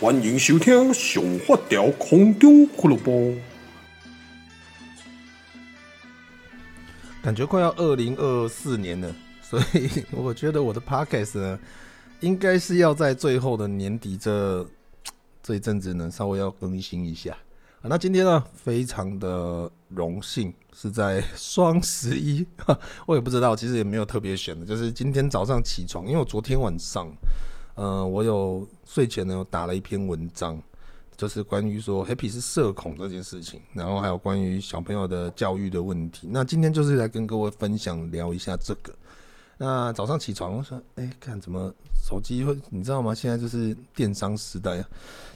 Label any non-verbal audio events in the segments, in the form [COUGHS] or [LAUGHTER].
欢迎收听《上发条空中俱乐部》。感觉快要二零二四年了，所以我觉得我的 podcast 呢，应该是要在最后的年底这这一阵子呢，稍微要更新一下。那今天呢，非常的荣幸是在双十一，我也不知道，其实也没有特别选的，就是今天早上起床，因为我昨天晚上，呃，我有睡前呢有打了一篇文章，就是关于说 Happy 是社恐这件事情，然后还有关于小朋友的教育的问题。那今天就是来跟各位分享聊一下这个。那早上起床，我说：“哎、看怎么手机会，你知道吗？现在就是电商时代啊，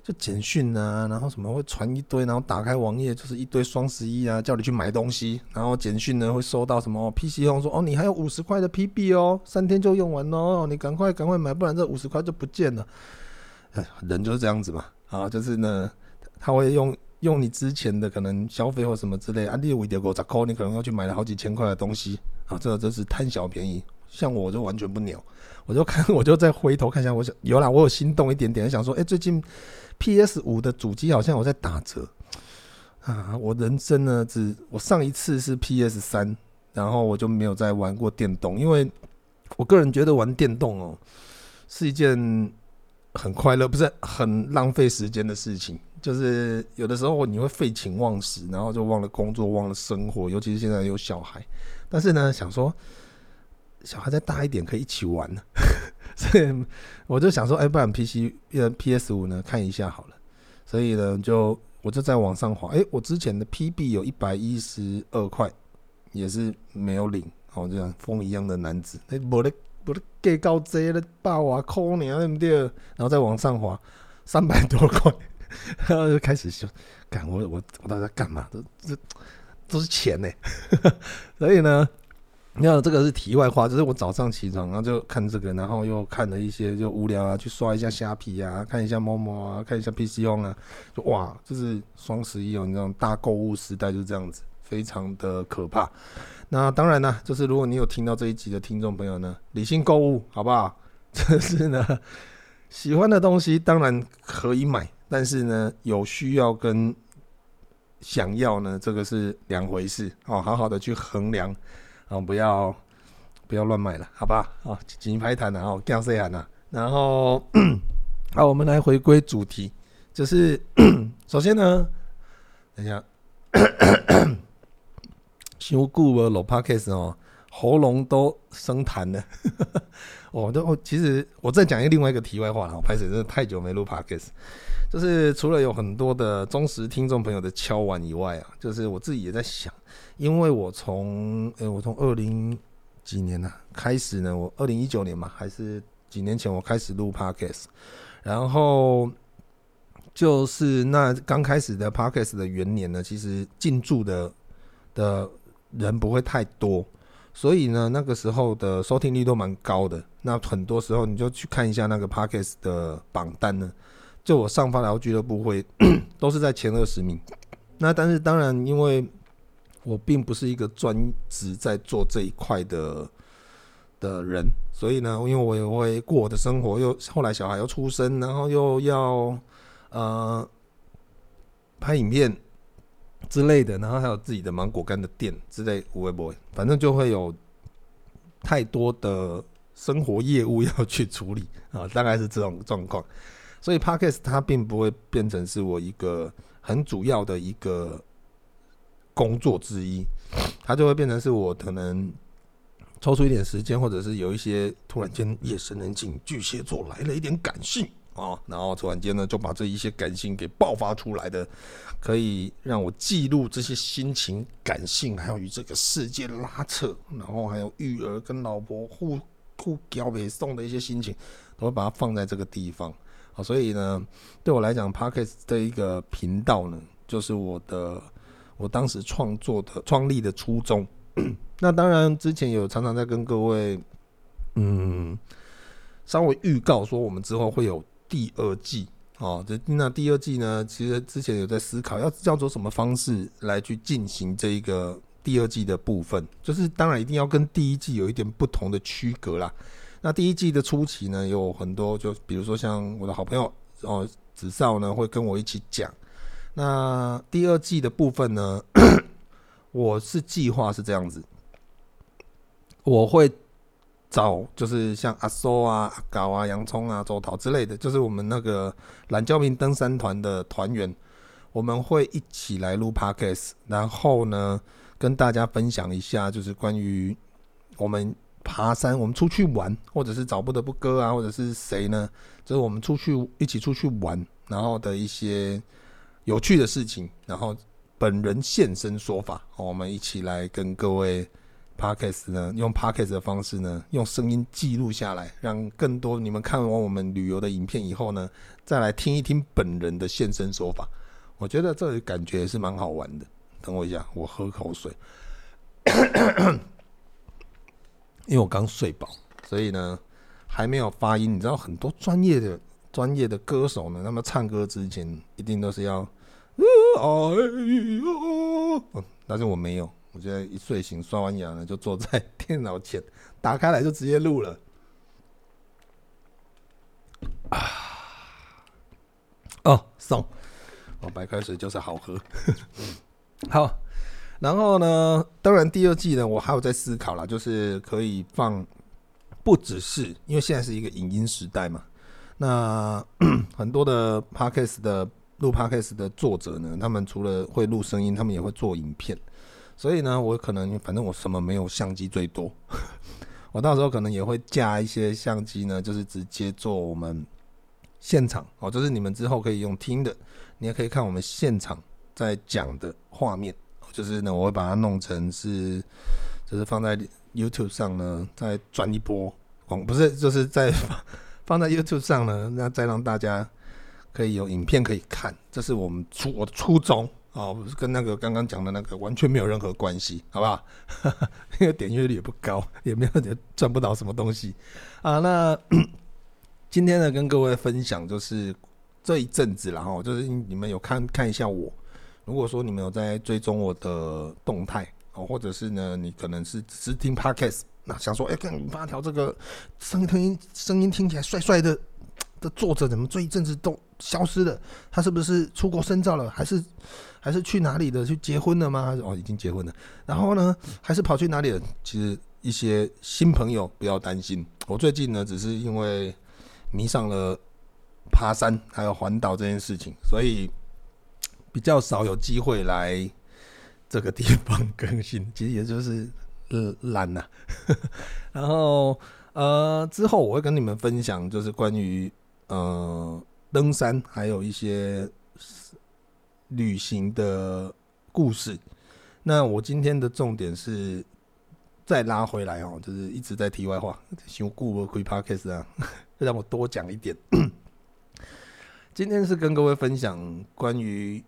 就简讯啊，然后什么会传一堆，然后打开网页就是一堆双十一啊，叫你去买东西，然后简讯呢会收到什么 PC 用说：哦，你还有五十块的 PB 哦，三天就用完哦，你赶快赶快买，不然这五十块就不见了。哎，人就是这样子嘛，啊，就是呢，他会用用你之前的可能消费或什么之类，啊，你为了五十块，你可能要去买了好几千块的东西啊，这个真是贪小便宜。”像我就完全不鸟，我就看，[LAUGHS] 我就再回头看一下，我想有啦，我有心动一点点，想说，哎、最近 PS 五的主机好像有在打折啊！我人生呢，只我上一次是 PS 三，然后我就没有再玩过电动，因为我个人觉得玩电动哦是一件很快乐，不是很浪费时间的事情，就是有的时候你会废寝忘食，然后就忘了工作，忘了生活，尤其是现在有小孩，但是呢，想说。小孩再大一点可以一起玩呢，[LAUGHS] 所以我就想说，哎、不然 P C 呃 P S 五呢看一下好了。所以呢，就我就在网上滑，哎、我之前的 P B 有一百一十二块，也是没有领，哦，这样风一样的男子，哎、我的我的给高贼了，八瓦抠你啊，对不对？然后再往上滑三百多块，[LAUGHS] 然后就开始说，干我我我到底在干嘛？这这都是钱呢，[LAUGHS] 所以呢。你看，这个是题外话，就是我早上起床，然后就看这个，然后又看了一些，就无聊啊，去刷一下虾皮啊，看一下猫猫啊，看一下 PCO 啊，就哇，就是双十一哦，你知道大购物时代就是这样子，非常的可怕。那当然呢，就是如果你有听到这一集的听众朋友呢，理性购物好不好？[LAUGHS] 就是呢，喜欢的东西当然可以买，但是呢，有需要跟想要呢，这个是两回事哦，好好的去衡量。哦，不要不要乱买了，好吧？哦，紧拍谈了哦，这样子喊了。然后，[CLEARS THROAT] 好，我们来回归主题，就是 [CLEARS THROAT] 首先呢，等一下，修固了老 parkes 哦，喉咙都生痰了。我，[LAUGHS] 都其实我再讲一个另外一个题外话了，我拍摄真的太久没录 Podcast，就是除了有很多的忠实听众朋友的敲碗以外啊，就是我自己也在想。因为我从诶，我从二零几年呢、啊、开始呢，我二零一九年嘛，还是几年前我开始录 Podcast，然后就是那刚开始的 Podcast 的元年呢，其实进驻的的人不会太多，所以呢，那个时候的收听率都蛮高的。那很多时候你就去看一下那个 Podcast 的榜单呢，就我上发条俱乐部会 [COUGHS] 都是在前二十名。那但是当然因为我并不是一个专职在做这一块的的人，所以呢，因为我也会过我的生活，又后来小孩又出生，然后又要呃拍影片之类的，然后还有自己的芒果干的店之类，不会不会，反正就会有太多的生活业务要去处理啊，大概是这种状况，所以 parkas 它并不会变成是我一个很主要的一个。工作之一，它就会变成是我可能抽出一点时间，或者是有一些突然间夜深人静，巨蟹座来了一点感性啊，然后突然间呢就把这一些感性给爆发出来的，可以让我记录这些心情、感性，还有与这个世界拉扯，然后还有育儿跟老婆互互交配送的一些心情，都会把它放在这个地方啊。所以呢，对我来讲，Podcast 这一个频道呢，就是我的。我当时创作的创立的初衷，[COUGHS] 那当然之前有常常在跟各位，嗯，稍微预告说我们之后会有第二季哦。这那第二季呢，其实之前有在思考要叫做什么方式来去进行这一个第二季的部分，就是当然一定要跟第一季有一点不同的区隔啦。那第一季的初期呢，有很多就比如说像我的好朋友哦，子少呢会跟我一起讲。那第二季的部分呢，[COUGHS] 我是计划是这样子，我会找就是像阿苏啊、阿高啊、洋葱啊、周桃之类的，就是我们那个懒教民登山团的团员，我们会一起来录 Podcast，然后呢跟大家分享一下，就是关于我们爬山，我们出去玩，或者是找不得不哥啊，或者是谁呢，就是我们出去一起出去玩，然后的一些。有趣的事情，然后本人现身说法，我们一起来跟各位 Podcast 呢，用 Podcast 的方式呢，用声音记录下来，让更多你们看完我们旅游的影片以后呢，再来听一听本人的现身说法。我觉得这个感觉也是蛮好玩的。等我一下，我喝口水，[COUGHS] 因为我刚睡饱，所以呢还没有发音。你知道很多专业的专业的歌手呢，他们唱歌之前一定都是要。哎呦！但是我没有，我现在一睡醒，刷完牙呢，就坐在电脑前，打开来就直接录了。啊！哦，送哦，白开水就是好喝。[LAUGHS] 好，然后呢，当然第二季呢，我还有在思考啦，就是可以放，不只是因为现在是一个影音时代嘛，那 [CLEARS THROAT] 很多的 Podcast 的。录 Podcast 的作者呢，他们除了会录声音，他们也会做影片。所以呢，我可能反正我什么没有相机最多，[LAUGHS] 我到时候可能也会架一些相机呢，就是直接做我们现场哦，就是你们之后可以用听的，你也可以看我们现场在讲的画面。就是呢，我会把它弄成是，就是放在 YouTube 上呢，再转一波广，不是，就是在 [LAUGHS] 放在 YouTube 上呢，那再让大家。可以有影片可以看，这是我们初我的初衷哦，不是跟那个刚刚讲的那个完全没有任何关系，好不好？[LAUGHS] 因为点阅率也不高，也没有赚不到什么东西啊。那 [COUGHS] 今天呢，跟各位分享就是这一阵子，然后就是你们有看看一下我，如果说你们有在追踪我的动态哦，或者是呢，你可能是只是听 Podcast，那想说，哎，看发条这个声音听声音听起来帅帅的。的作者怎么这一阵子都消失了？他是不是出国深造了？还是还是去哪里的？去结婚了吗？还是哦，已经结婚了。然后呢，还是跑去哪里了？其实一些新朋友不要担心，我最近呢只是因为迷上了爬山还有环岛这件事情，所以比较少有机会来这个地方更新。[LAUGHS] 其实也就是懒呐。[LAUGHS] 然后呃之后我会跟你们分享，就是关于。呃，登山还有一些旅行的故事。那我今天的重点是再拉回来哦，就是一直在题外话，想顾我开 Podcast 啊，[LAUGHS] 让我多讲一点。[COUGHS] 今天是跟各位分享关于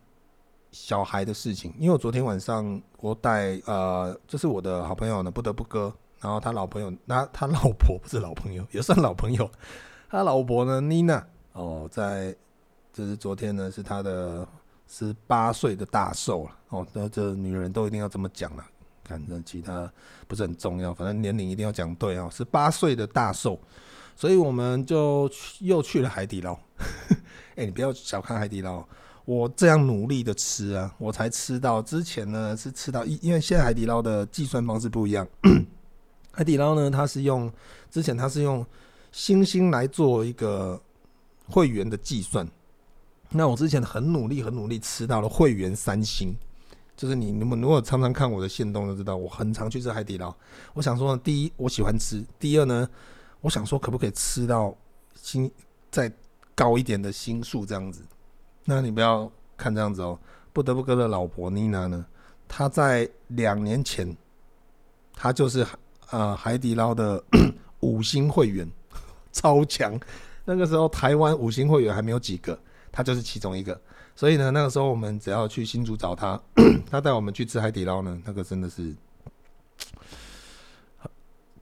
小孩的事情，因为我昨天晚上我带呃，这是我的好朋友呢，不得不哥，然后他老朋友，那他老婆 [LAUGHS] 不是老朋友，也算老朋友。他老婆呢，妮娜哦，在就是昨天呢，是他的十八岁的大寿了哦。那这女人都一定要这么讲了，反正其他不是很重要，反正年龄一定要讲对哦。十八岁的大寿，所以我们就去又去了海底捞。[LAUGHS] 哎、你不要小看海底捞，我这样努力的吃啊，我才吃到。之前呢是吃到一，因为现在海底捞的计算方式不一样。[CLEARS THROAT] 海底捞呢，它是用之前它是用。星星来做一个会员的计算，那我之前很努力，很努力吃到了会员三星，就是你你们如果常常看我的线动就知道，我很常去吃海底捞。我想说呢，第一我喜欢吃，第二呢，我想说可不可以吃到星再高一点的星数这样子。那你不要看这样子哦，不得不哥的老婆妮娜呢，她在两年前，她就是呃海底捞的五星会员。[LAUGHS] 超强，那个时候台湾五星会员还没有几个，他就是其中一个。所以呢，那个时候我们只要去新竹找他，[CLEARS THROAT] 他带我们去吃海底捞呢，那个真的是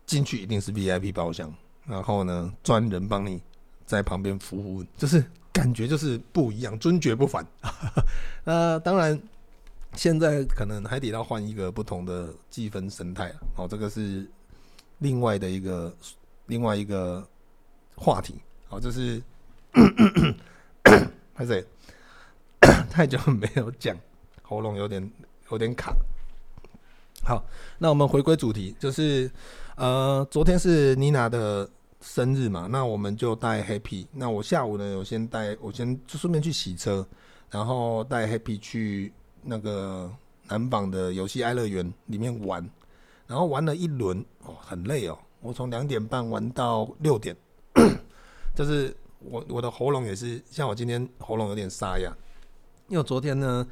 进去一定是 VIP 包厢，然后呢，专人帮你在旁边服务，就是感觉就是不一样，尊爵不凡。[LAUGHS] 那当然，现在可能海底捞换一个不同的计分生态了，哦，这个是另外的一个另外一个。话题好，就是还是太久没有讲，喉咙有点有点卡。好，那我们回归主题，就是呃，昨天是妮娜的生日嘛，那我们就带 Happy。那我下午呢，我先带我先顺便去洗车，然后带 Happy 去那个南纺的游戏爱乐园里面玩，然后玩了一轮哦，很累哦，我从两点半玩到六点，[COUGHS] 就是我我的喉咙也是，像我今天喉咙有点沙哑，因为我昨天呢。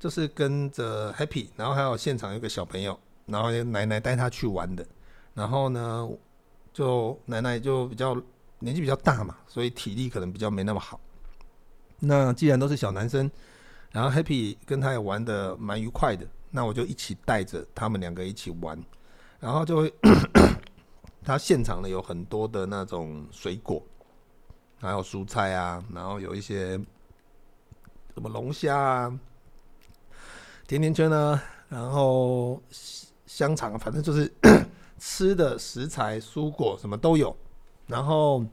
就是跟着 Happy，然后还有现场有个小朋友，然后奶奶带他去玩的，然后呢，就奶奶就比较年纪比较大嘛，所以体力可能比较没那么好。那既然都是小男生，然后 Happy 跟他也玩的蛮愉快的，那我就一起带着他们两个一起玩，然后就会 [COUGHS] 他现场呢有很多的那种水果，还有蔬菜啊，然后有一些什么龙虾啊。甜甜圈呢，然后香肠，反正就是 [COUGHS] 吃的食材、蔬果什么都有。然后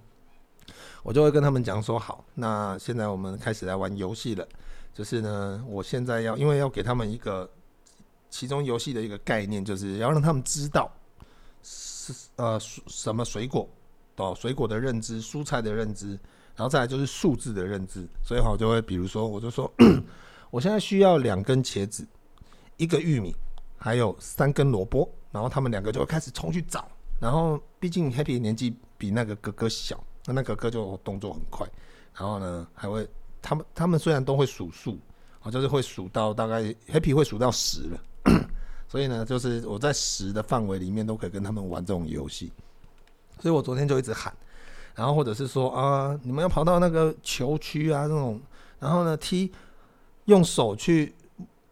我就会跟他们讲说：“好，那现在我们开始来玩游戏了。就是呢，我现在要因为要给他们一个其中游戏的一个概念，就是要让他们知道是呃什么水果哦，水果的认知、蔬菜的认知，然后再来就是数字的认知。所以我就会比如说，我就说。[CLEARS THROAT] ”我现在需要两根茄子，一个玉米，还有三根萝卜，然后他们两个就会开始冲去找。然后毕竟 Happy 年纪比那个哥哥小，那那哥哥就动作很快。然后呢，还会他们他们虽然都会数数，哦，就是会数到大概 Happy 会数到十了。[COUGHS] 所以呢，就是我在十的范围里面都可以跟他们玩这种游戏。所以我昨天就一直喊，然后或者是说啊，你们要跑到那个球区啊，这种，然后呢踢。用手去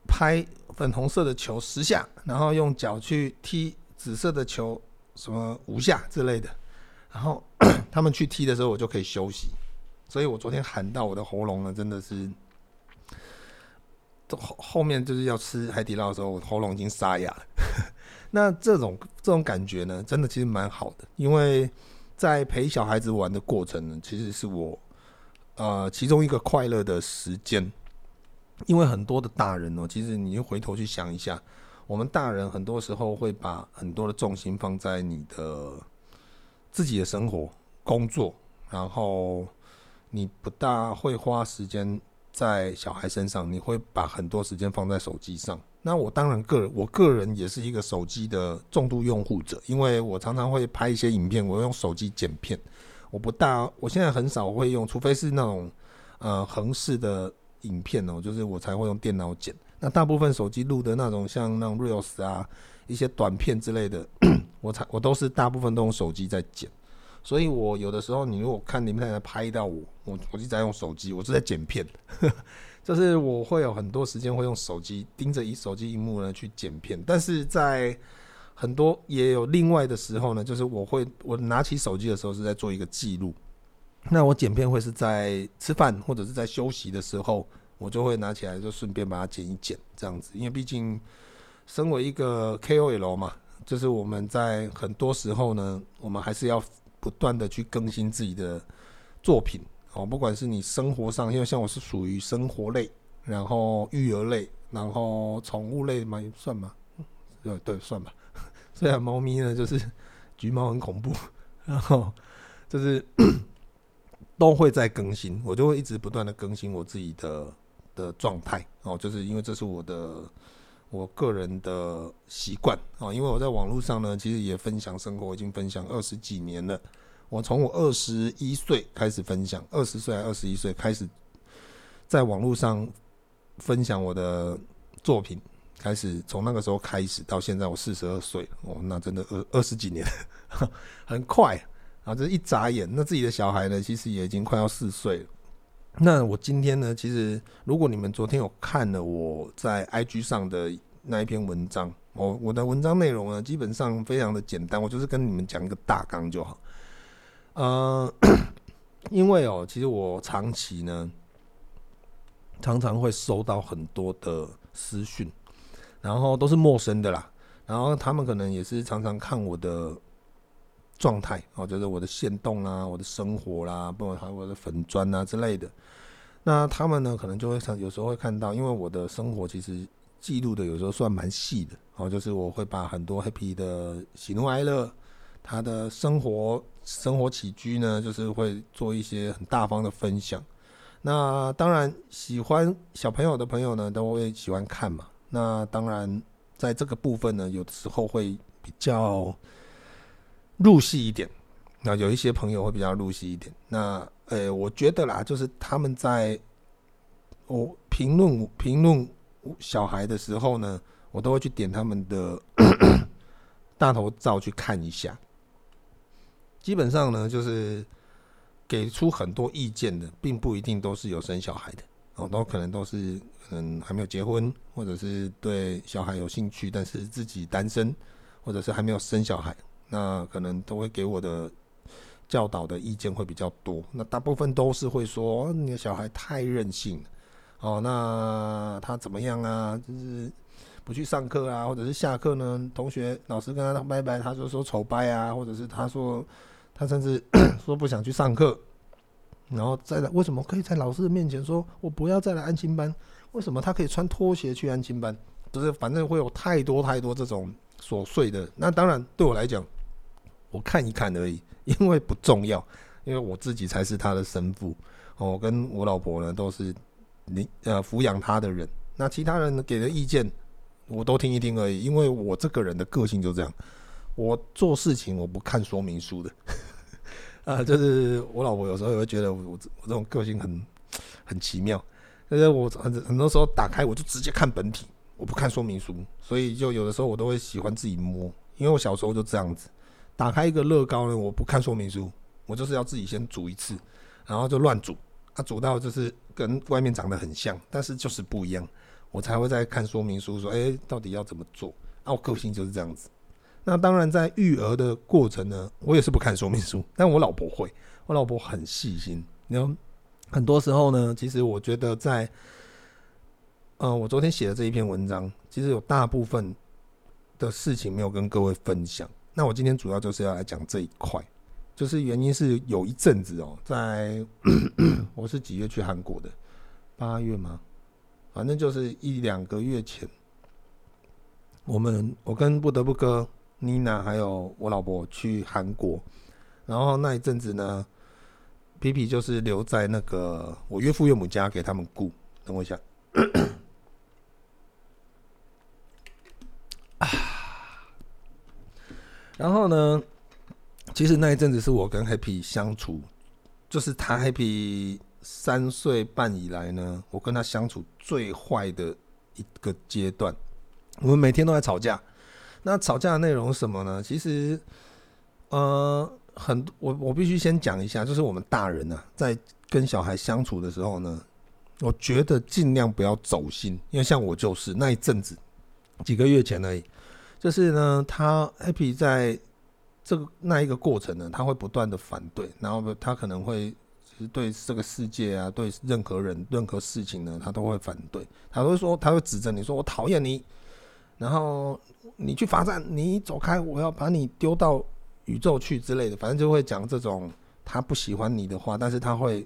拍粉红色的球十下，然后用脚去踢紫色的球什么五下之类的，然后 [COUGHS] 他们去踢的时候，我就可以休息。所以我昨天喊到我的喉咙呢，真的是后后面就是要吃海底捞的时候，我喉咙已经沙哑了。那这种这种感觉呢，真的其实蛮好的，因为在陪小孩子玩的过程呢，其实是我呃其中一个快乐的时间。因为很多的大人哦，其实你回头去想一下，我们大人很多时候会把很多的重心放在你的自己的生活、工作，然后你不大会花时间在小孩身上，你会把很多时间放在手机上。那我当然个人，我个人也是一个手机的重度用户者，因为我常常会拍一些影片，我用手机剪片，我不大，我现在很少会用，除非是那种呃横式的。影片哦，就是我才会用电脑剪。那大部分手机录的那种，像那种 reels 啊，一些短片之类的，[COUGHS] 我才我都是大部分都用手机在剪。所以我有的时候，你如果看你们在拍到我，我我就在用手机，我是在剪片。[LAUGHS] 就是我会有很多时间会用手机盯着一手机荧幕呢去剪片。但是在很多也有另外的时候呢，就是我会我拿起手机的时候是在做一个记录。那我剪片会是在吃饭或者是在休息的时候，我就会拿起来就顺便把它剪一剪这样子，因为毕竟身为一个 KOL 嘛，就是我们在很多时候呢，我们还是要不断的去更新自己的作品哦，不管是你生活上，因为像我是属于生活类，然后育儿类，然后宠物类嘛，算吗？对对，算吧。[LAUGHS] 虽然猫咪呢就是橘猫很恐怖，[LAUGHS] 然后就是。[COUGHS] 都会在更新，我就会一直不断的更新我自己的的状态哦，就是因为这是我的我个人的习惯哦，因为我在网络上呢，其实也分享生活，已经分享二十几年了。我从我二十一岁开始分享，二十岁还二十一岁开始在网络上分享我的作品，开始从那个时候开始到现在我四十二岁哦，那真的二二十几年，[LAUGHS] 很快。啊，这一眨眼，那自己的小孩呢，其实也已经快要四岁了。那我今天呢，其实如果你们昨天有看了我在 IG 上的那一篇文章，我我的文章内容呢，基本上非常的简单，我就是跟你们讲一个大纲就好。呃，[CLEARS THROAT] 因为哦，其实我长期呢，常常会收到很多的私讯，然后都是陌生的啦，然后他们可能也是常常看我的。状态哦，就是我的限动啊，我的生活啦，包括还有我的粉砖啊之类的。那他们呢，可能就会常有时候会看到，因为我的生活其实记录的有时候算蛮细的哦，就是我会把很多 Happy 的喜怒哀乐，他的生活生活起居呢，就是会做一些很大方的分享。那当然，喜欢小朋友的朋友呢，都会喜欢看嘛。那当然，在这个部分呢，有的时候会比较入戏一点。那有一些朋友会比较入戏一点。那呃、我觉得啦，就是他们在我评论评论小孩的时候呢，我都会去点他们的 [COUGHS] 大头照去看一下。基本上呢，就是给出很多意见的，并不一定都是有生小孩的哦，都可能都是嗯还没有结婚，或者是对小孩有兴趣，但是自己单身，或者是还没有生小孩，那可能都会给我的。教导的意见会比较多，那大部分都是会说你的小孩太任性了，哦，那他怎么样啊？就是不去上课啊，或者是下课呢？同学老师跟他拜拜，他就说丑拜啊，或者是他说他甚至 [COUGHS] 说不想去上课，然后再来为什么可以在老师的面前说我不要再来安心班？为什么他可以穿拖鞋去安心班？就是反正会有太多太多这种琐碎的。那当然对我来讲，我看一看而已。因为不重要，因为我自己才是他的生父，哦，我跟我老婆呢都是你呃抚养他的人，那其他人给的意见我都听一听而已。因为我这个人的个性就这样，我做事情我不看说明书的，[LAUGHS] 啊，就是我老婆有时候也会觉得我我这种个性很很奇妙，但是我很很多时候打开我就直接看本体，我不看说明书，所以就有的时候我都会喜欢自己摸，因为我小时候就这样子。打开一个乐高呢，我不看说明书，我就是要自己先煮一次，然后就乱煮，啊，煮到就是跟外面长得很像，但是就是不一样，我才会再看说明书，说，哎，到底要怎么做？啊，我个性就是这样子。那当然，在育儿的过程呢，我也是不看说明书，但我老婆会，我老婆很细心。然后，很多时候呢，其实我觉得在，呃，我昨天写的这一篇文章，其实有大部分的事情没有跟各位分享。那我今天主要就是要来讲这一块，就是原因是有一阵子哦，在 [CLEARS THROAT] 我是几月去韩国的？八月吗？反正就是一两个月前，我们我跟不得不哥、妮娜还有我老婆去韩国，然后那一阵子呢，皮皮就是留在那个我岳父岳母家给他们顾。等我一下。[COUGHS] 然后呢，其实那一阵子是我跟 Happy 相处，就是他 Happy 三岁半以来呢，我跟他相处最坏的一个阶段。我们每天都在吵架。那吵架的内容是什么呢？其实，呃，很我我必须先讲一下，就是我们大人呢、啊，在跟小孩相处的时候呢，我觉得尽量不要走心，因为像我就是那一阵子，几个月前而已。就是呢，他 Happy 在这个那一个过程呢，他会不断的反对，然后他可能会对这个世界啊，对任何人、任何事情呢，他都会反对。他会说，他会指着你说：“我讨厌你，然后你去罚站，你走开，我要把你丢到宇宙去之类的。”反正就会讲这种他不喜欢你的话，但是他会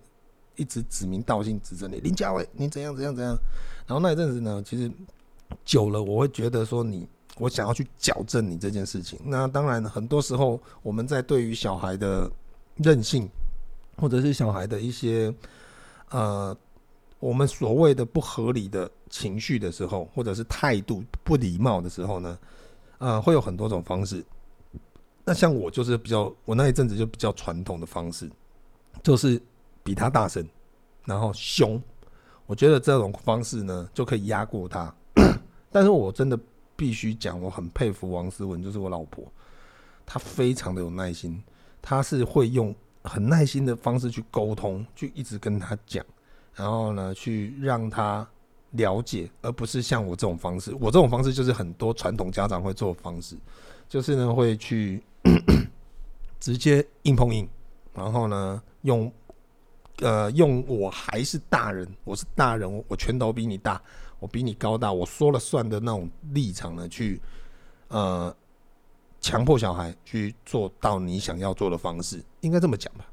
一直指名道姓指着你林家伟，你怎样怎样怎样。然后那一阵子呢，其实久了，我会觉得说你。我想要去矫正你这件事情。那当然，很多时候我们在对于小孩的任性，或者是小孩的一些呃，我们所谓的不合理的情绪的时候，或者是态度不礼貌的时候呢，呃，会有很多种方式。那像我就是比较，我那一阵子就比较传统的方式，就是比他大声，然后凶。我觉得这种方式呢，就可以压过他。[COUGHS] 但是我真的。必须讲，我很佩服王思文，就是我老婆，她非常的有耐心，她是会用很耐心的方式去沟通，去一直跟他讲，然后呢，去让他了解，而不是像我这种方式。我这种方式就是很多传统家长会做的方式，就是呢会去 [COUGHS] 直接硬碰硬，然后呢用呃用我还是大人，我是大人，我拳头比你大。我比你高大，我说了算的那种立场呢，去呃强迫小孩去做到你想要做的方式，应该这么讲吧？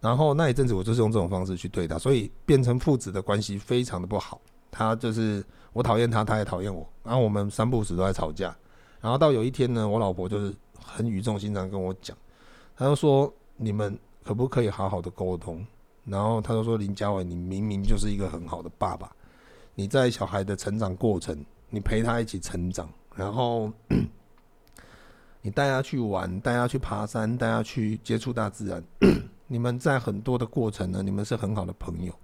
然后那一阵子我就是用这种方式去对他，所以变成父子的关系非常的不好。他就是我讨厌他，他也讨厌我，然后我们三不时都在吵架。然后到有一天呢，我老婆就是很语重心长跟我讲，他就说：“你们可不可以好好的沟通？”然后他就说：“林家伟，你明明就是一个很好的爸爸，你在小孩的成长过程，你陪他一起成长，然后。”你带他去玩，带他去爬山，带他去接触大自然。你们在很多的过程呢，你们是很好的朋友。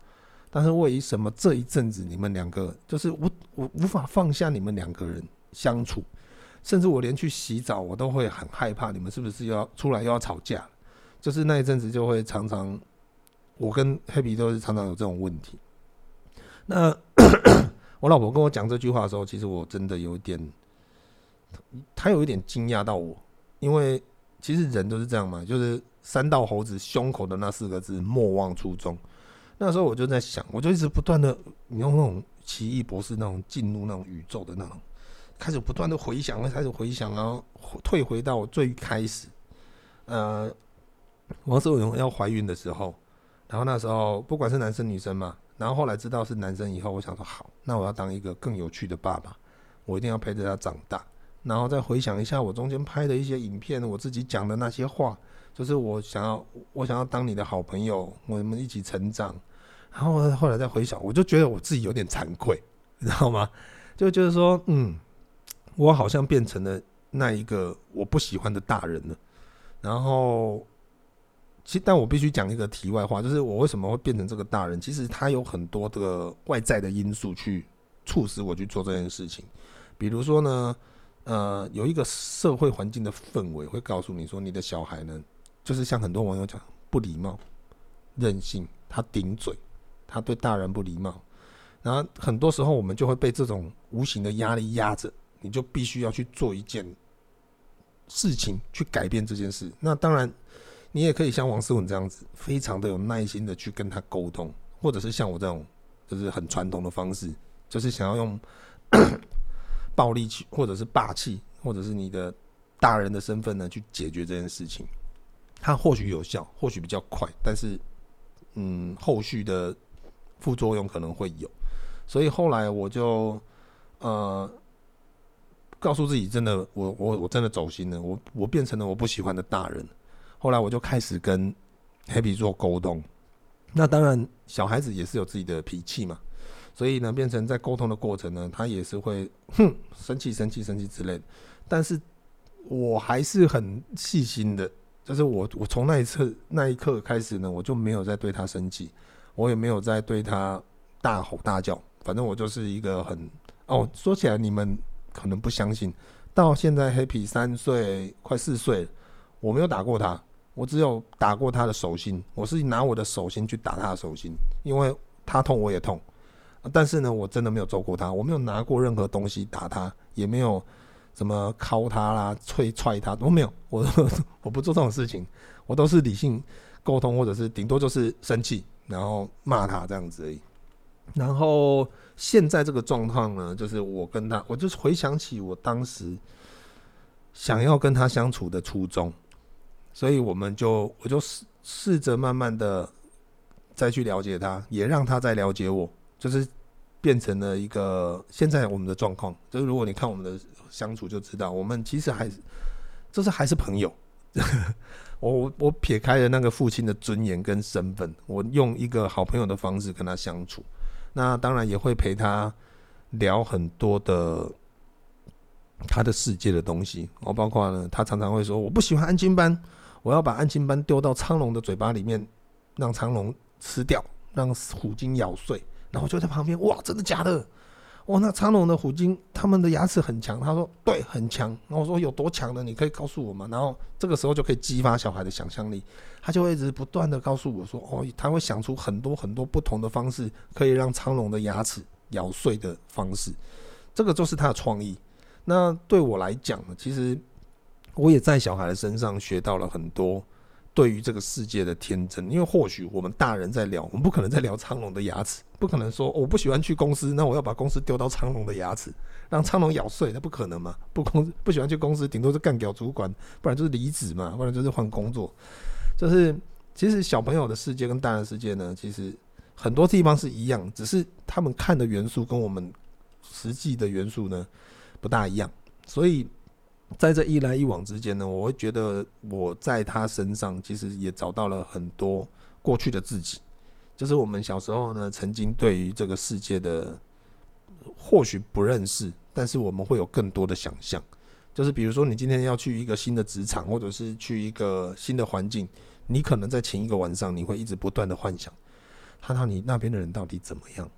但是为什么这一阵子你们两个就是我我无法放下你们两个人相处，甚至我连去洗澡我都会很害怕，你们是不是要出来又要吵架？就是那一阵子就会常常，我跟黑皮都是常常有这种问题。那 [COUGHS] 我老婆跟我讲这句话的时候，其实我真的有点。她有一点惊讶到我，因为其实人都是这样嘛，就是三道猴子胸口的那四个字“莫忘初衷”。那时候我就在想，我就一直不断的，你用那种奇异博士那种进入那种宇宙的那种，开始不断的回想，开始回想，然后退回到最开始。呃，王思文要怀孕的时候，然后那时候不管是男生女生嘛，然后后来知道是男生以后，我想说好，那我要当一个更有趣的爸爸，我一定要陪着他长大。然后再回想一下我中间拍的一些影片，我自己讲的那些话，就是我想要，我想要当你的好朋友，我们一起成长。然后后来再回想，我就觉得我自己有点惭愧，你知道吗？就就是说，嗯，我好像变成了那一个我不喜欢的大人了。然后，其实但我必须讲一个题外话，就是我为什么会变成这个大人？其实他有很多的外在的因素去促使我去做这件事情，比如说呢。呃，有一个社会环境的氛围会告诉你说，你的小孩呢，就是像很多网友讲，不礼貌、任性，他顶嘴，他对大人不礼貌。然后很多时候我们就会被这种无形的压力压着，你就必须要去做一件事情去改变这件事。那当然，你也可以像王思文这样子，非常的有耐心的去跟他沟通，或者是像我这种，就是很传统的方式，就是想要用。[COUGHS] 暴力气，或者是霸气，或者是你的大人的身份呢，去解决这件事情，它或许有效，或许比较快，但是，嗯，后续的副作用可能会有，所以后来我就呃告诉自己，真的，我我我真的走心了，我我变成了我不喜欢的大人。后来我就开始跟 Happy 做沟通，那当然小孩子也是有自己的脾气嘛。所以呢，变成在沟通的过程呢，他也是会哼生气、生气、生气之类的。但是我还是很细心的，就是我我从那一次那一刻开始呢，我就没有再对他生气，我也没有再对他大吼大叫。反正我就是一个很哦，说起来你们可能不相信，到现在 Happy 三岁快四岁，我没有打过他，我只有打过他的手心，我是拿我的手心去打他的手心，因为他痛我也痛。但是呢，我真的没有揍过他，我没有拿过任何东西打他，也没有什么敲他啦、踹踹他，都没有。我 [LAUGHS] 我不做这种事情，我都是理性沟通，或者是顶多就是生气，然后骂他这样子而已。然后现在这个状况呢，就是我跟他，我就回想起我当时想要跟他相处的初衷，所以我们就我就试试着慢慢的再去了解他，也让他再了解我。就是变成了一个现在我们的状况，就是如果你看我们的相处就知道，我们其实还是就是还是朋友。[LAUGHS] 我我撇开了那个父亲的尊严跟身份，我用一个好朋友的方式跟他相处。那当然也会陪他聊很多的他的世界的东西。我包括呢，他常常会说我不喜欢安静班，我要把安亲班丢到苍龙的嘴巴里面，让苍龙吃掉，让虎鲸咬碎。然后就在旁边，哇，真的假的？哇，那苍龙的虎鲸，他们的牙齿很强。他说，对，很强。然后我说，有多强呢？你可以告诉我吗？然后这个时候就可以激发小孩的想象力，他就会一直不断的告诉我说，哦，他会想出很多很多不同的方式，可以让苍龙的牙齿咬碎的方式。这个就是他的创意。那对我来讲呢，其实我也在小孩的身上学到了很多。对于这个世界的天真，因为或许我们大人在聊，我们不可能在聊苍龙的牙齿，不可能说、我不喜欢去公司，那我要把公司丢到苍龙的牙齿，让苍龙咬碎，那不可能嘛？不公不喜欢去公司，顶多是干掉主管，不然就是离职嘛，不然就是换工作。就是其实小朋友的世界跟大人世界呢，其实很多地方是一样，只是他们看的元素跟我们实际的元素呢不大一样。所以在这一来一往之间呢，我会觉得我在他身上其实也找到了很多过去的自己，就是我们小时候呢曾经对于这个世界的或许不认识，但是我们会有更多的想象。就是比如说，你今天要去一个新的职场，或者是去一个新的环境，你可能在前一个晚上，你会一直不断的幻想，看看你那边的人到底怎么样，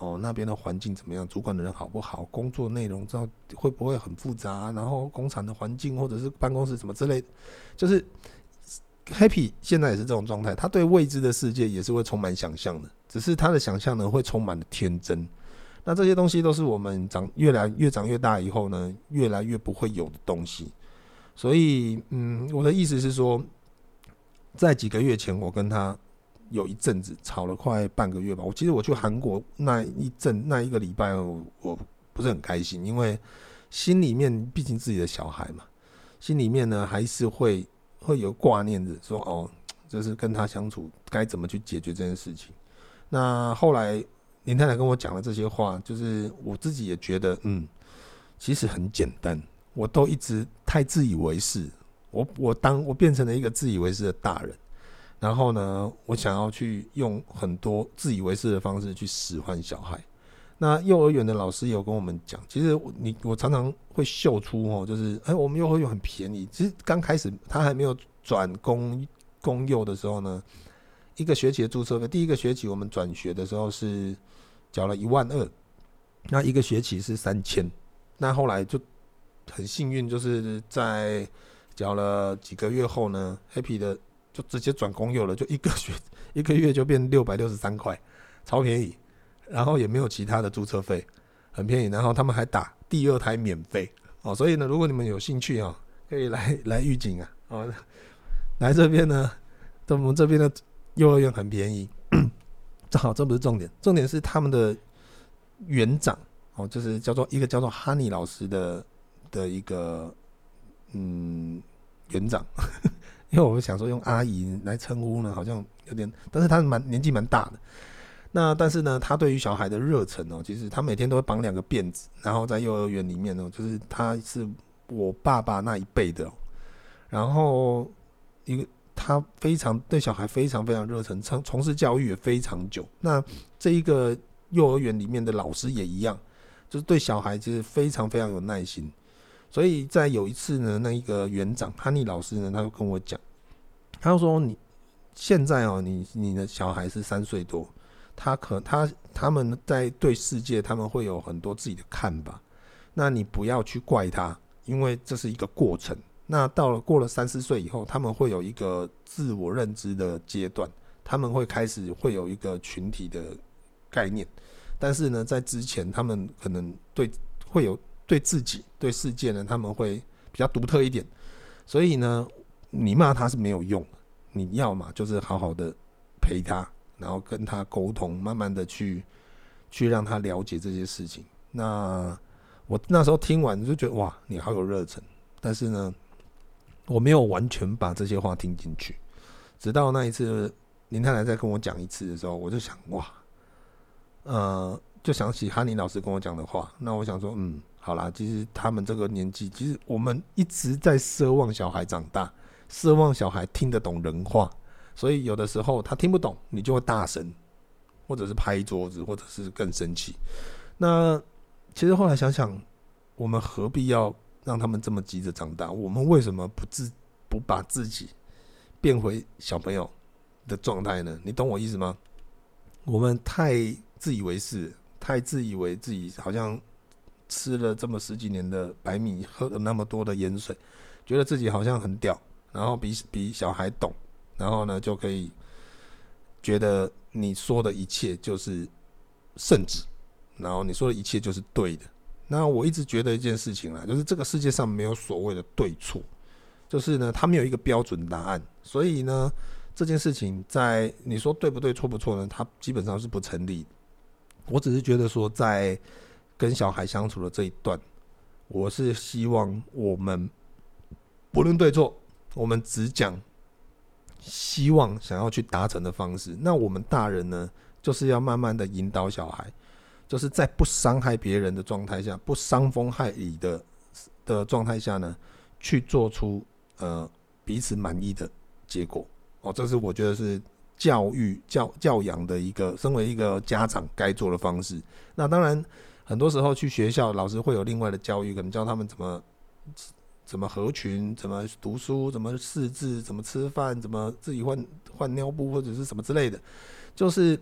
哦，那边的环境怎么样，主管的人好不好，工作内容知道会不会很复杂，然后工厂的环境或者是办公室什么之类，就是 Happy 现在也是这种状态，他对未知的世界也是会充满想象的，只是他的想象呢会充满了天真。那这些东西都是我们长越来越长越大以后呢，越来越不会有的东西。所以，嗯，我的意思是说，在几个月前，我跟他有一阵子吵了快半个月吧。我其实我去韩国那一阵那一个礼拜，我我不是很开心，因为心里面毕竟自己的小孩嘛，心里面呢还是会会有挂念着，说哦，就是跟他相处该怎么去解决这件事情。那后来。林太太跟我讲了这些话，就是我自己也觉得，嗯，其实很简单。我都一直太自以为是，我我当我变成了一个自以为是的大人，然后呢，我想要去用很多自以为是的方式去使唤小孩。那幼儿园的老师有跟我们讲，其实你我常常会秀出哦，就是哎，我们幼儿园很便宜。其实刚开始他还没有转公公幼的时候呢，一个学期的注册费，第一个学期我们转学的时候是。缴了一万二，那一个学期是三千，那后来就很幸运，就是在缴了几个月后呢，Happy 的就直接转公幼了，就一个学 [LAUGHS] 一个月就变六百六十三块，超便宜，然后也没有其他的注册费，很便宜，然后他们还打第二胎免费。哦，所以呢，如果你们有兴趣啊，可以来 [LAUGHS] 来预警啊，哦，来这边呢，我们这边的幼儿园很便宜。[CLEARS THROAT] 正好，这不是重点，重点是他们的园长哦，就是叫做一个叫做哈尼老师的的一个嗯园长，因为我想说用阿姨来称呼呢，好像有点，但是他蛮年纪蛮大的。那但是呢，他对于小孩的热忱哦，其实他每天都会绑两个辫子，然后在幼儿园里面呢，就是他是我爸爸那一辈的，然后一个。他非常对小孩非常非常热忱，从从事教育也非常久。那这一个幼儿园里面的老师也一样，就是对小孩其实非常非常有耐心。所以在有一次呢，那一个园长哈尼老师呢，他就跟我讲，他说：“你现在哦，你你的小孩是三岁多，他可他他们在对世界他们会有很多自己的看法，那你不要去怪他，因为这是一个过程。”那到了过了三四岁以后，他们会有一个自我认知的阶段，他们会开始会有一个群体的概念，但是呢，在之前，他们可能对会有对自己对世界呢，他们会比较独特一点，所以呢，你骂他是没有用的，你要嘛就是好好的陪他，然后跟他沟通，慢慢的去去让他了解这些事情。那我那时候听完就觉得哇，你好有热忱，但是呢。我没有完全把这些话听进去，直到那一次林太太再跟我讲一次的时候，我就想哇，呃，就想起哈尼老师跟我讲的话。那我想说，嗯，好啦，其实他们这个年纪，其实我们一直在奢望小孩长大，奢望小孩听得懂人话，所以有的时候他听不懂，你就会大声，或者是拍桌子，或者是更生气。那其实后来想想，我们何必要？让他们这么急着长大，我们为什么不自不把自己变回小朋友的状态呢？你懂我意思吗？我们太自以为是，太自以为自己好像吃了这么十几年的白米，喝了那么多的盐水，觉得自己好像很屌，然后比比小孩懂，然后呢就可以觉得你说的一切就是圣旨，然后你说的一切就是对的。那我一直觉得一件事情啊，就是这个世界上没有所谓的对错，就是呢，它没有一个标准答案，所以呢，这件事情在你说对不对、错不错呢，它基本上是不成立。我只是觉得说，在跟小孩相处的这一段，我是希望我们不论对错，我们只讲希望想要去达成的方式。那我们大人呢，就是要慢慢的引导小孩，就是在不伤害别人的状态下，不伤风害理的的状态下呢，去做出呃彼此满意的结果。哦，这是我觉得是教育教教养的一个，身为一个家长该做的方式。那当然，很多时候去学校，老师会有另外的教育，可能教他们怎么。怎么合群？怎么读书？怎么识字？怎么吃饭？怎么自己换换尿布或者是什么之类的？就是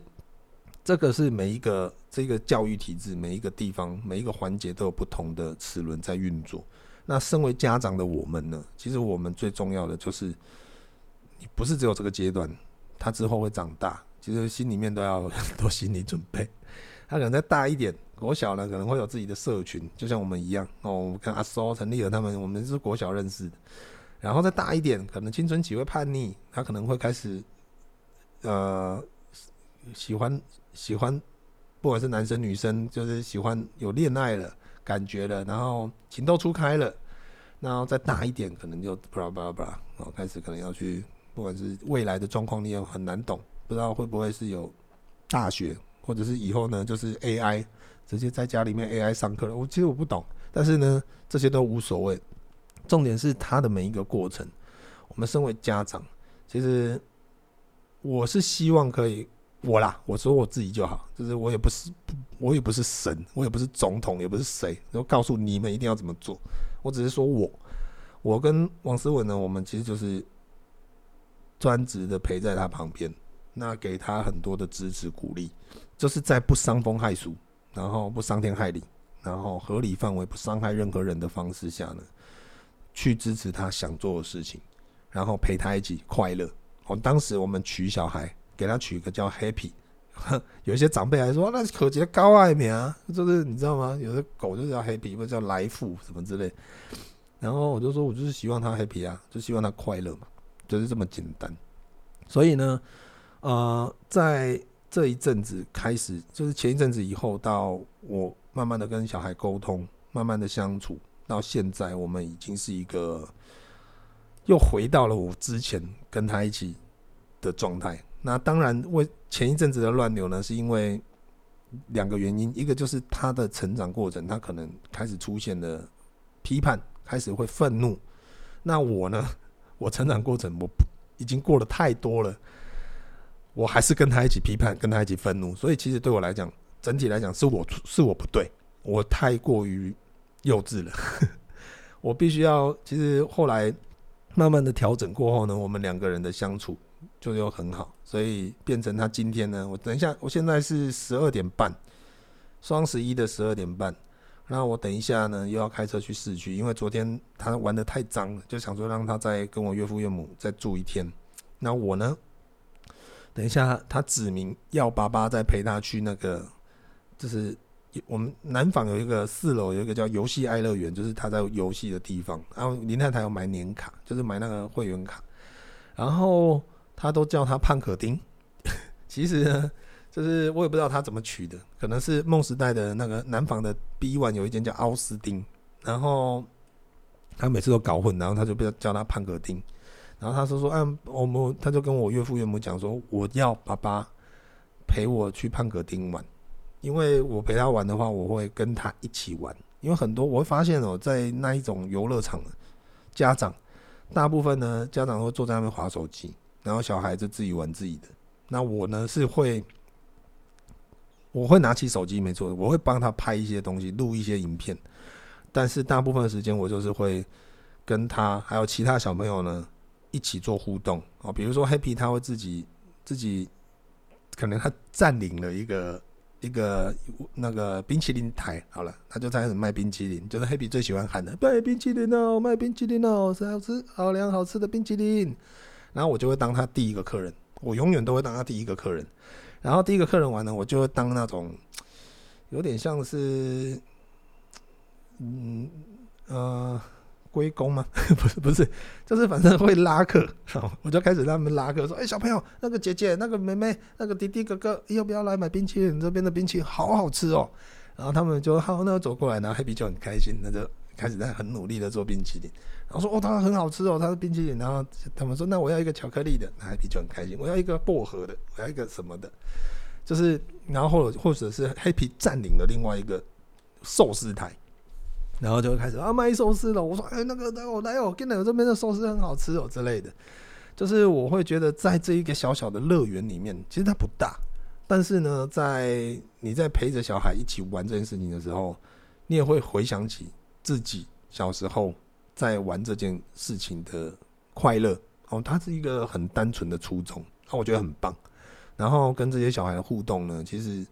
这个是每一个这个教育体制，每一个地方，每一个环节都有不同的齿轮在运作。那身为家长的我们呢？其实我们最重要的就是，你不是只有这个阶段，他之后会长大，其实心里面都要很多心理准备。他可能再大一点。国小呢，可能会有自己的社群，就像我们一样哦。我跟阿苏、陈立和他们，我们是国小认识的。然后再大一点，可能青春期会叛逆，他可能会开始呃喜欢喜欢，不管是男生女生，就是喜欢有恋爱了感觉了，然后情窦初开了。然后再大一点，可能就巴拉巴拉巴拉哦，开始可能要去，不管是未来的状况，你也很难懂，不知道会不会是有大学，或者是以后呢，就是 AI。直接在家里面 AI 上课了，我其实我不懂，但是呢，这些都无所谓。重点是他的每一个过程。我们身为家长，其实我是希望可以我啦，我说我自己就好，就是我也不是，我也不是神，我也不是总统，也不是谁，然后告诉你们一定要怎么做。我只是说我，我跟王思文呢，我们其实就是专职的陪在他旁边，那给他很多的支持鼓励，就是在不伤风害俗。然后不伤天害理，然后合理范围不伤害任何人的方式下呢，去支持他想做的事情，然后陪他一起快乐。哦，当时我们取小孩，给他取一个叫 Happy，有一些长辈还说那可杰高爱名啊，就是你知道吗？有的狗就叫 Happy，或者叫来福什么之类。然后我就说，我就是希望他 Happy 啊，就希望他快乐嘛，就是这么简单。所以呢，呃，在。这一阵子开始，就是前一阵子以后，到我慢慢的跟小孩沟通，慢慢的相处，到现在，我们已经是一个又回到了我之前跟他一起的状态。那当然，为前一阵子的乱流呢，是因为两个原因，一个就是他的成长过程，他可能开始出现了批判，开始会愤怒。那我呢，我成长过程我已经过了太多了。我还是跟他一起批判，跟他一起愤怒，所以其实对我来讲，整体来讲是我是我不对，我太过于幼稚了。[LAUGHS] 我必须要，其实后来慢慢的调整过后呢，我们两个人的相处就又很好，所以变成他今天呢，我等一下，我现在是十二点半，双十一的十二点半，然后我等一下呢又要开车去市区，因为昨天他玩得太脏了，就想说让他再跟我岳父岳母再住一天，那我呢？等一下，他指明要爸爸再陪他去那个，就是我们南坊有一个四楼有一个叫游戏爱乐园，就是他在游戏的地方。然后林太太要买年卡，就是买那个会员卡。然后他都叫他胖可丁，[LAUGHS] 其实呢，就是我也不知道他怎么取的，可能是梦时代的那个南坊的 B one 有一间叫奥斯丁，然后他每次都搞混，然后他就不叫他胖可丁。然后他说说，嗯，我们他就跟我岳父岳母讲说，我要爸爸陪我去胖可丁玩，因为我陪他玩的话，我会跟他一起玩。因为很多我会发现哦，在那一种游乐场，家长大部分呢，家长会坐在那边划手机，然后小孩子自己玩自己的。那我呢是会，我会拿起手机，没错，我会帮他拍一些东西，录一些影片。但是大部分时间，我就是会跟他还有其他小朋友呢。一起做互动哦，比如说 Happy 他会自己自己，可能他占领了一个一个那个冰淇淋台，好了，他就开始卖冰淇淋，就是 Happy 最喜欢喊的卖冰淇淋哦，卖冰淇淋哦，是好吃好凉好吃的冰淇淋。然后我就会当他第一个客人，我永远都会当他第一个客人。然后第一个客人完了，我就会当那种有点像是，嗯呃。归公吗？[LAUGHS] 不是不是，就是反正会拉客，[LAUGHS] 我就开始让他们拉客，说：“哎、小朋友，那个姐姐、那个妹妹、那个弟弟哥哥，要不要来买冰淇淋？这边的冰淇淋好好吃哦。”然后他们就好，那走过来，然后 Happy 就很开心，那就开始在很努力的做冰淇淋。然后说哦，它很好吃哦，它是冰淇淋。然后他们说，那我要一个巧克力的，那 Happy 就很开心。我要一个薄荷的，我要一个什么的，就是然后或者或者是 Happy 占领了另外一个寿司台，然后就开始啊卖寿司了。我说哎，那个来我来哦，跟我这边的寿司很好吃哦之类的。就是我会觉得在这一个小小的乐园里面，其实它不大，但是呢，在你在陪着小孩一起玩这件事情的时候，你也会回想起自己小时候。在玩这件事情的快乐哦，它是一个很单纯的初衷，那我觉得很棒。然后跟这些小孩的互动呢，其实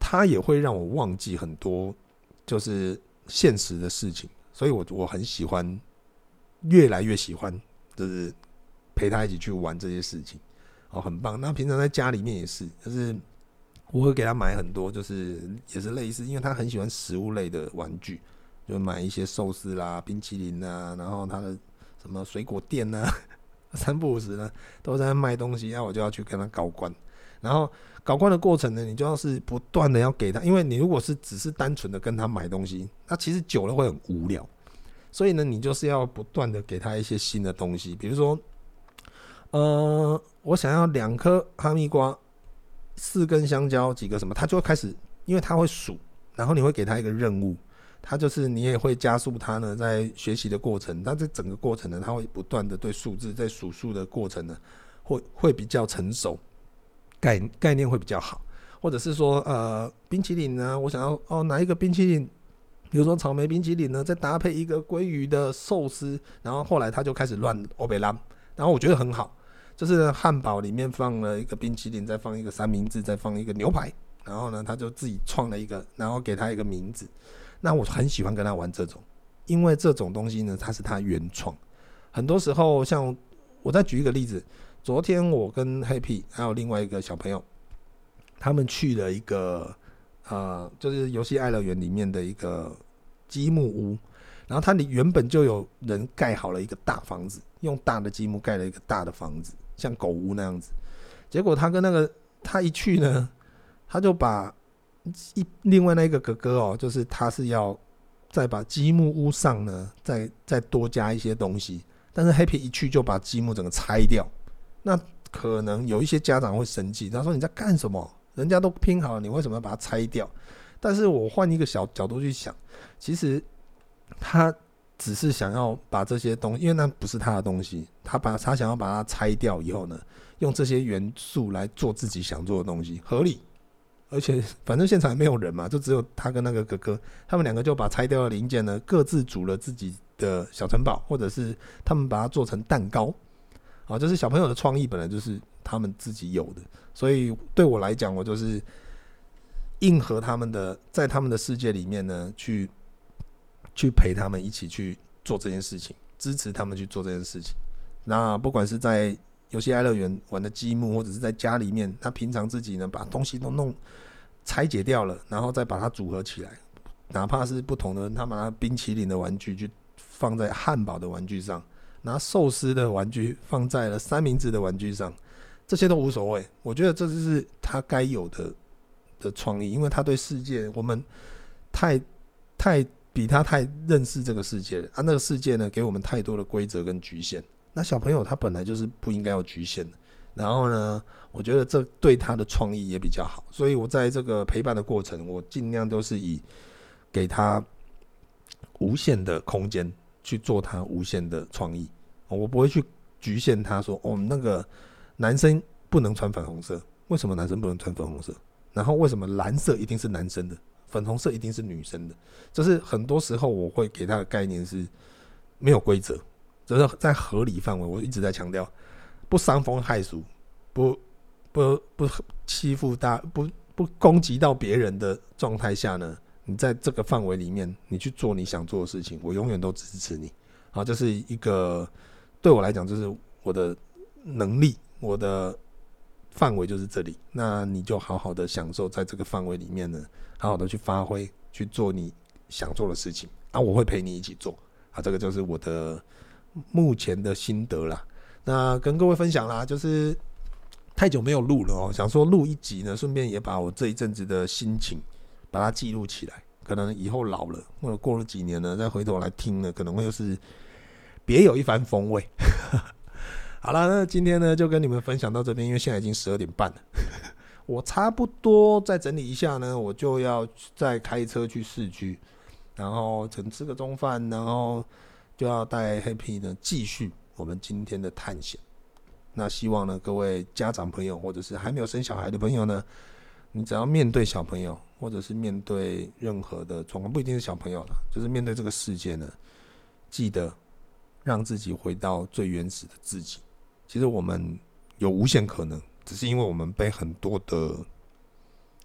他也会让我忘记很多就是现实的事情，所以我我很喜欢，越来越喜欢，就是陪他一起去玩这些事情哦，很棒。那平常在家里面也是，就是我会给他买很多，就是也是类似，因为他很喜欢食物类的玩具。就买一些寿司啦、冰淇淋啊，然后他的什么水果店呐、啊，[LAUGHS] 三不五时呢都在卖东西，那我就要去跟他搞关。然后搞关的过程呢，你就要是不断的要给他，因为你如果是只是单纯的跟他买东西，那其实久了会很无聊。所以呢，你就是要不断的给他一些新的东西，比如说，呃，我想要两颗哈密瓜、四根香蕉、几个什么，他就会开始，因为他会数，然后你会给他一个任务。他就是你也会加速他呢，在学习的过程，他这整个过程呢，他会不断的对数字在数数的过程呢，会会比较成熟，概概念会比较好，或者是说呃冰淇淋呢，我想要哦哪一个冰淇淋，比如说草莓冰淇淋呢，再搭配一个鲑鱼的寿司，然后后来他就开始乱欧贝拉，然后我觉得很好，就是汉堡里面放了一个冰淇淋，再放一个三明治，再放一个牛排，然后呢他就自己创了一个，然后给他一个名字。那我很喜欢跟他玩这种，因为这种东西呢，它是他原创。很多时候，像我再举一个例子，昨天我跟 Happy 还有另外一个小朋友，他们去了一个呃，就是游戏爱乐园里面的一个积木屋，然后它里原本就有人盖好了一个大房子，用大的积木盖了一个大的房子，像狗屋那样子。结果他跟那个他一去呢，他就把。一另外那一个哥哥哦，就是他是要再把积木屋上呢，再再多加一些东西。但是 Happy 一去就把积木整个拆掉，那可能有一些家长会生气，他说你在干什么？人家都拼好了，你为什么要把它拆掉？但是我换一个小角度去想，其实他只是想要把这些东西，因为那不是他的东西，他把他想要把它拆掉以后呢，用这些元素来做自己想做的东西，合理。而且反正现场也没有人嘛，就只有他跟那个哥哥，他们两个就把拆掉的零件呢，各自组了自己的小城堡，或者是他们把它做成蛋糕，啊，就是小朋友的创意本来就是他们自己有的，所以对我来讲，我就是应和他们的，在他们的世界里面呢，去去陪他们一起去做这件事情，支持他们去做这件事情。那不管是在游戏爱乐园玩的积木，或者是在家里面，他平常自己呢把东西都弄拆解掉了，然后再把它组合起来。哪怕是不同的，他拿冰淇淋的玩具就放在汉堡的玩具上，拿寿司的玩具放在了三明治的玩具上，这些都无所谓。我觉得这就是他该有的的创意，因为他对世界我们太太比他太认识这个世界了啊，那个世界呢给我们太多的规则跟局限。那小朋友他本来就是不应该有局限的，然后呢，我觉得这对他的创意也比较好，所以我在这个陪伴的过程，我尽量都是以给他无限的空间去做他无限的创意，我不会去局限他说，哦，那个男生不能穿粉红色，为什么男生不能穿粉红色？然后为什么蓝色一定是男生的，粉红色一定是女生的？就是很多时候我会给他的概念是没有规则。只是在合理范围，我一直在强调，不伤风害俗，不不不欺负大，不不攻击到别人的状态下呢，你在这个范围里面，你去做你想做的事情，我永远都支持你。好，这是一个对我来讲，就是我的能力，我的范围就是这里。那你就好好的享受在这个范围里面呢，好好的去发挥，去做你想做的事情。啊，我会陪你一起做。啊，这个就是我的。目前的心得啦，那跟各位分享啦，就是太久没有录了哦，想说录一集呢，顺便也把我这一阵子的心情把它记录起来。可能以后老了或者过了几年呢，再回头来听呢，可能会是别有一番风味。[LAUGHS] 好了，那今天呢就跟你们分享到这边，因为现在已经十二点半了，[LAUGHS] 我差不多再整理一下呢，我就要再开车去市区，然后趁吃个中饭，然后就要带 Happy 呢继续我们今天的探险。那希望呢各位家长朋友或者是还没有生小孩的朋友呢，你只要面对小朋友，或者是面对任何的状况，不一定是小朋友了，就是面对这个世界呢，记得让自己回到最原始的自己。其实我们有无限可能，只是因为我们被很多的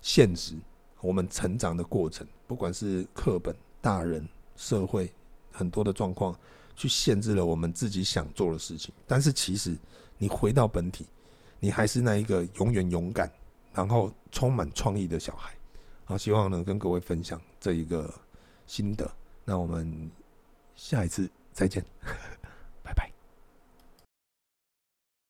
现实，我们成长的过程，不管是课本、大人、社会，很多的状况，去限制了我们自己想做的事情。但是其实你回到本体，你还是那一个永远勇敢，然后充满创意的小孩。好，希望能跟各位分享这一个心得。那我们下一次再见。